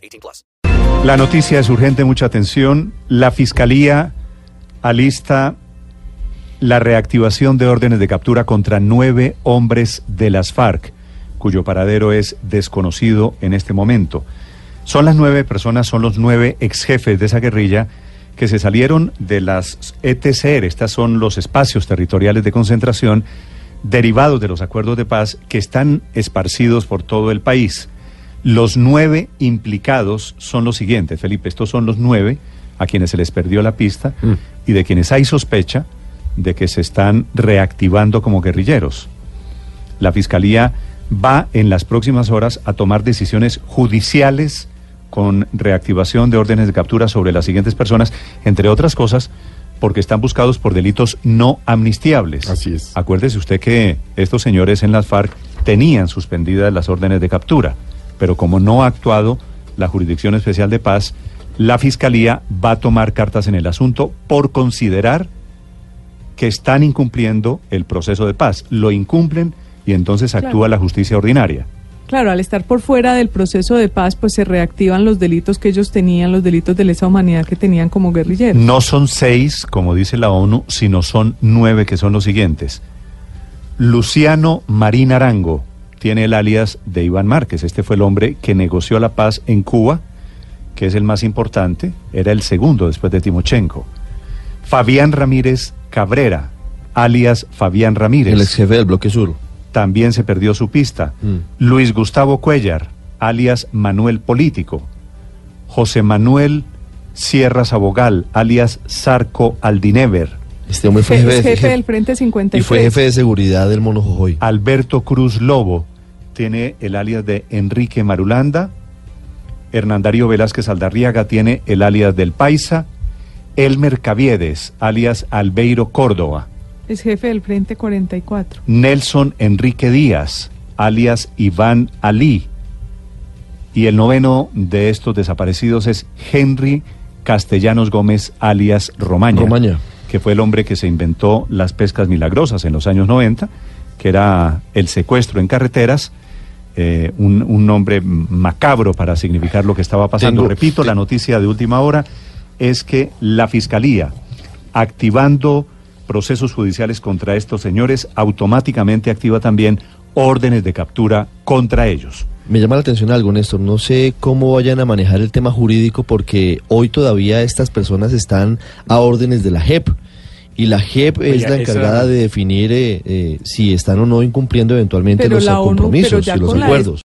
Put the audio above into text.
18 plus. La noticia es urgente, mucha atención. La Fiscalía alista la reactivación de órdenes de captura contra nueve hombres de las FARC, cuyo paradero es desconocido en este momento. Son las nueve personas, son los nueve ex jefes de esa guerrilla que se salieron de las ETCR, estas son los espacios territoriales de concentración derivados de los acuerdos de paz que están esparcidos por todo el país. Los nueve implicados son los siguientes, Felipe, estos son los nueve a quienes se les perdió la pista mm. y de quienes hay sospecha de que se están reactivando como guerrilleros. La Fiscalía va en las próximas horas a tomar decisiones judiciales con reactivación de órdenes de captura sobre las siguientes personas, entre otras cosas, porque están buscados por delitos no amnistiables. Así es. Acuérdese usted que estos señores en las FARC tenían suspendidas las órdenes de captura, pero como no ha actuado la Jurisdicción Especial de Paz, la Fiscalía va a tomar cartas en el asunto por considerar que están incumpliendo el proceso de paz. Lo incumplen y entonces actúa la justicia ordinaria. Claro, al estar por fuera del proceso de paz, pues se reactivan los delitos que ellos tenían, los delitos de lesa humanidad que tenían como guerrilleros. No son seis, como dice la ONU, sino son nueve, que son los siguientes. Luciano Marín Arango tiene el alias de Iván Márquez. Este fue el hombre que negoció la paz en Cuba, que es el más importante, era el segundo después de Timochenko. Fabián Ramírez Cabrera, alias Fabián Ramírez. El ex jefe del bloque sur también se perdió su pista. Mm. Luis Gustavo Cuellar, alias Manuel Político. José Manuel Sierra Sabogal, alias Sarco Aldinever. Este hombre fue jefe, del Frente 53. Y fue jefe de seguridad del Mono Jojoy. Alberto Cruz Lobo tiene el alias de Enrique Marulanda. Hernandario Velázquez Aldarriaga tiene el alias del Paisa. Elmer Caviedes, alias Albeiro Córdoba. Es jefe del Frente 44. Nelson Enrique Díaz, alias Iván Ali. Y el noveno de estos desaparecidos es Henry Castellanos Gómez, alias Romaña. Romaña. Que fue el hombre que se inventó las pescas milagrosas en los años 90, que era el secuestro en carreteras. Eh, un, nombre macabro para significar lo que estaba pasando. Repito, la noticia de última hora es que la Fiscalía, activando procesos judiciales contra estos señores, automáticamente activa también órdenes de captura contra ellos. Me llama la atención algo, Néstor. No sé cómo vayan a manejar el tema jurídico porque hoy todavía estas personas están a órdenes de la JEP. Y la JEP es la encargada de definir eh, eh, si están o no incumpliendo eventualmente los compromisos y los acuerdos.